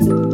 you.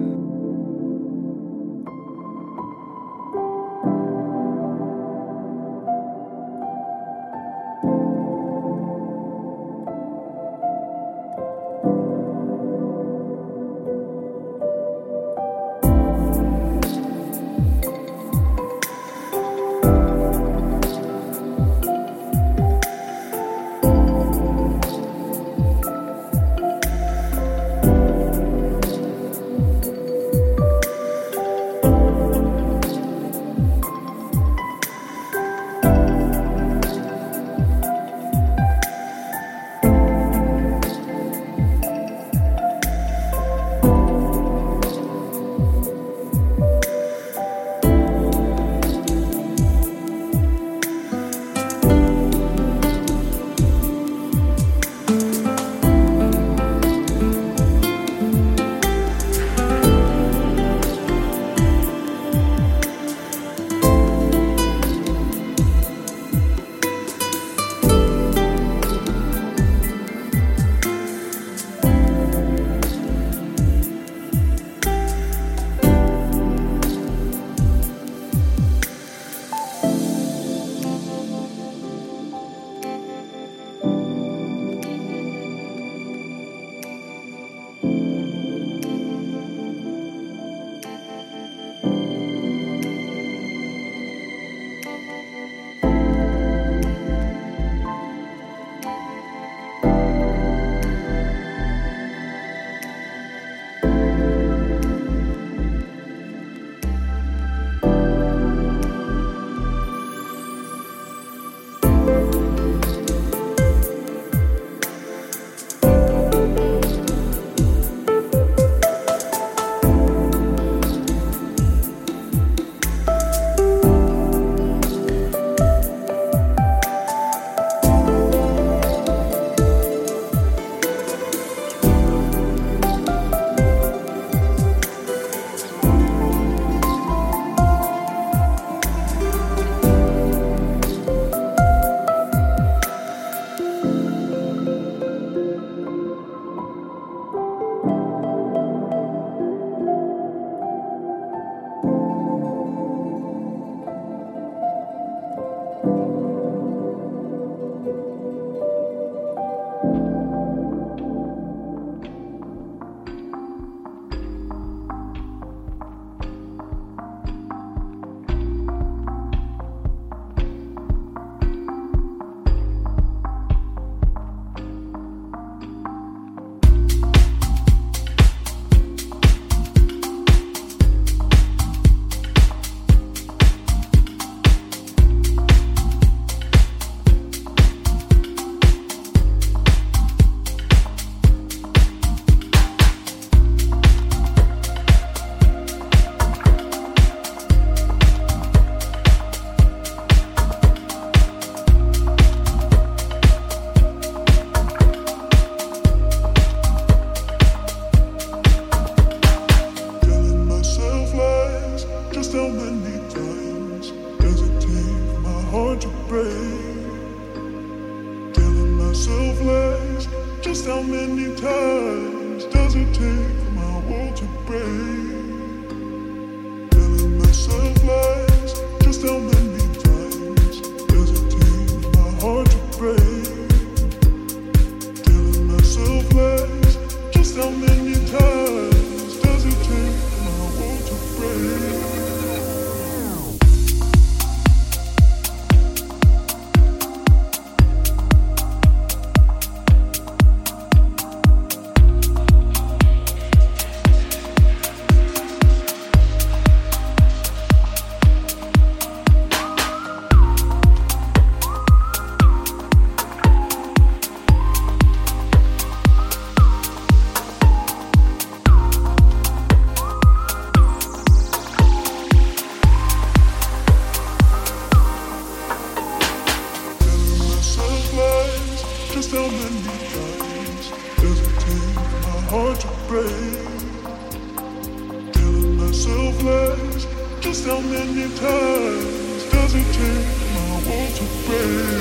many times does it take my world to break?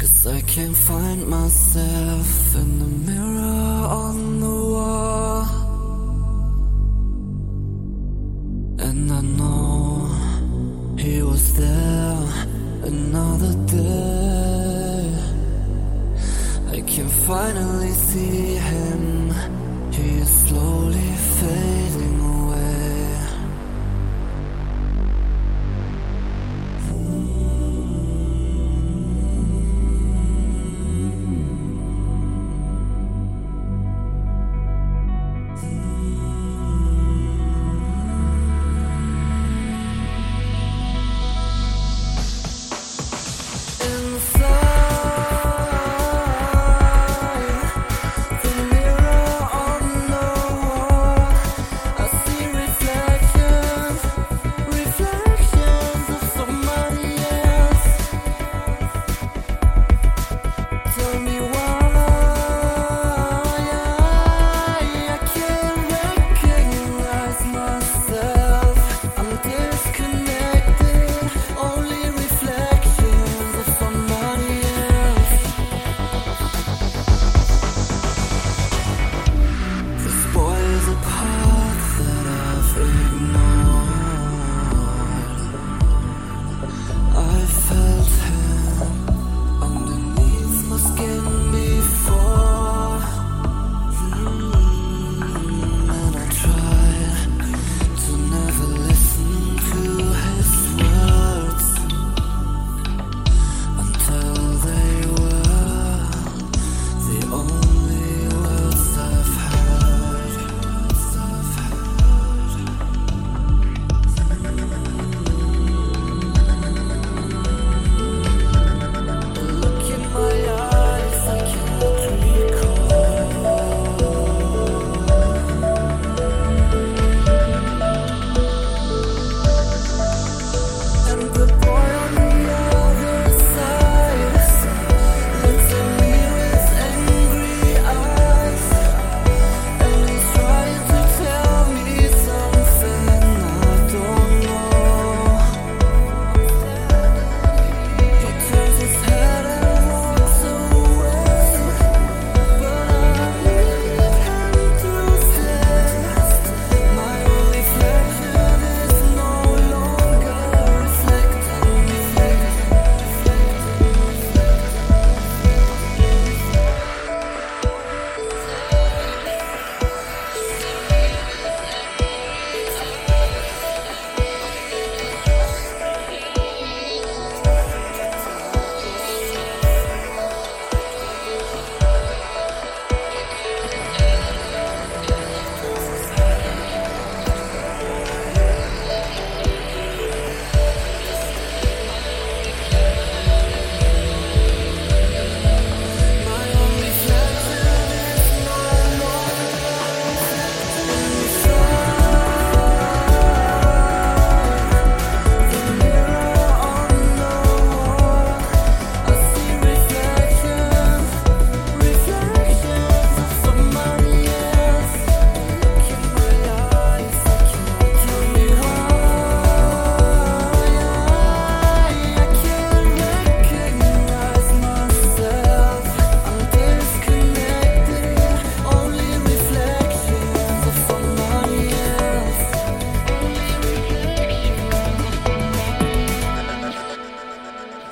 Cause I can't find myself in the mirror on the wall. And I know he was there another day. I can finally see him. He is slowly fading.